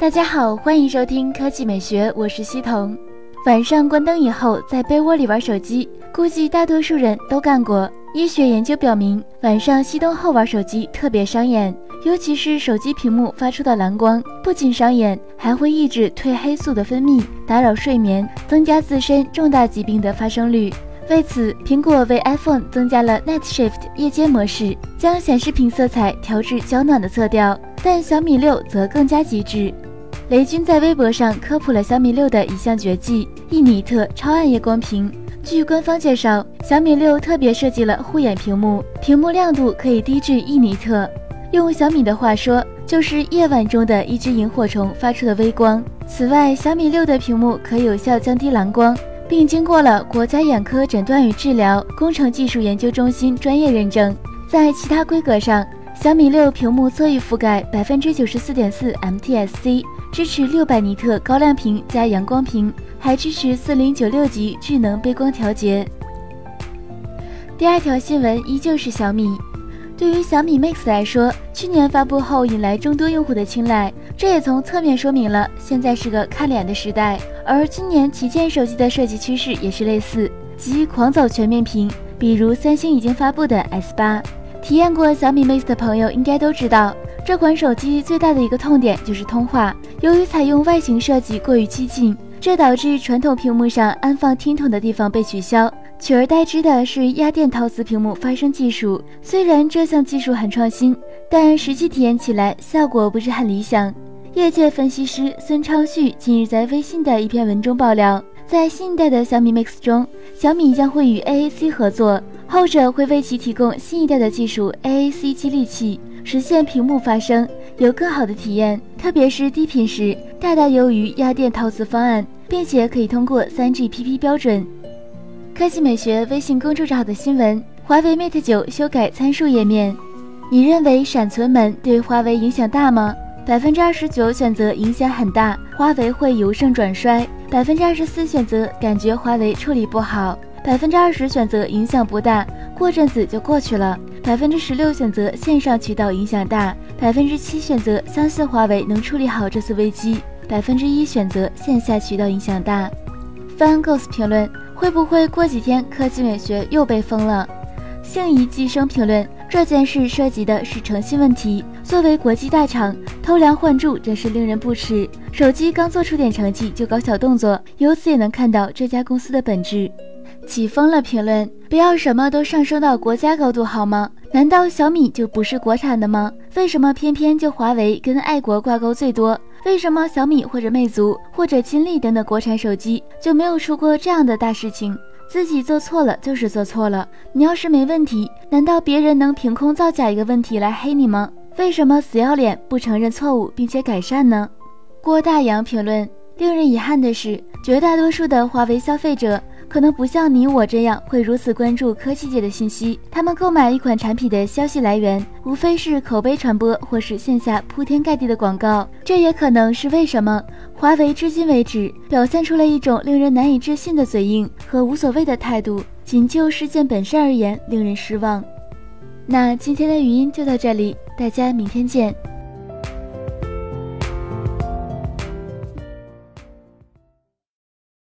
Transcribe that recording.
大家好，欢迎收听科技美学，我是西彤。晚上关灯以后，在被窝里玩手机，估计大多数人都干过。医学研究表明，晚上熄灯后玩手机特别伤眼，尤其是手机屏幕发出的蓝光，不仅伤眼，还会抑制褪黑素的分泌，打扰睡眠，增加自身重大疾病的发生率。为此，苹果为 iPhone 增加了 Night Shift 夜间模式，将显示屏色彩调至较暖的色调，但小米六则更加极致。雷军在微博上科普了小米六的一项绝技——一尼特超暗夜光屏。据官方介绍，小米六特别设计了护眼屏幕，屏幕亮度可以低至一尼特。用小米的话说，就是夜晚中的一只萤火虫发出的微光。此外，小米六的屏幕可有效降低蓝光，并经过了国家眼科诊断与治疗工程技术研究中心专业认证。在其他规格上，小米六屏幕侧翼覆盖百分之九十四点四 MTSC。支持六百尼特高亮屏加阳光屏，还支持四零九六级智能背光调节。第二条新闻依旧是小米。对于小米 Mix 来说，去年发布后引来众多用户的青睐，这也从侧面说明了现在是个看脸的时代。而今年旗舰手机的设计趋势也是类似，即狂走全面屏。比如三星已经发布的 S 八，体验过小米 Mix 的朋友应该都知道。这款手机最大的一个痛点就是通话，由于采用外形设计过于激进，这导致传统屏幕上安放听筒的地方被取消，取而代之的是压电陶瓷屏幕发声技术。虽然这项技术很创新，但实际体验起来效果不是很理想。业界分析师孙昌旭近日在微信的一篇文中爆料，在新一代的小米 Mix 中，小米将会与 AAC 合作，后者会为其提供新一代的技术 AAC 激励器。实现屏幕发声有更好的体验，特别是低频时，大大优于压电陶瓷方案，并且可以通过 3GPP 标准。科技美学微信公众号的新闻：华为 Mate 九修改参数页面。你认为闪存门对华为影响大吗？百分之二十九选择影响很大，华为会由盛转衰；百分之二十四选择感觉华为处理不好；百分之二十选择影响不大，过阵子就过去了。百分之十六选择线上渠道影响大，百分之七选择相信华为能处理好这次危机，百分之一选择线下渠道影响大。Fun Ghost 评论：会不会过几天科技美学又被封了？幸宜寄生评论：这件事涉及的是诚信问题，作为国际大厂，偷梁换柱真是令人不齿。手机刚做出点成绩就搞小动作，由此也能看到这家公司的本质。起风了评论，不要什么都上升到国家高度好吗？难道小米就不是国产的吗？为什么偏偏就华为跟爱国挂钩最多？为什么小米或者魅族或者金立等等国产手机就没有出过这样的大事情？自己做错了就是做错了，你要是没问题，难道别人能凭空造假一个问题来黑你吗？为什么死要脸不承认错误并且改善呢？郭大洋评论：令人遗憾的是，绝大多数的华为消费者。可能不像你我这样会如此关注科技界的信息。他们购买一款产品的消息来源，无非是口碑传播或是线下铺天盖地的广告。这也可能是为什么华为至今为止表现出了一种令人难以置信的嘴硬和无所谓的态度。仅就事件本身而言，令人失望。那今天的语音就到这里，大家明天见。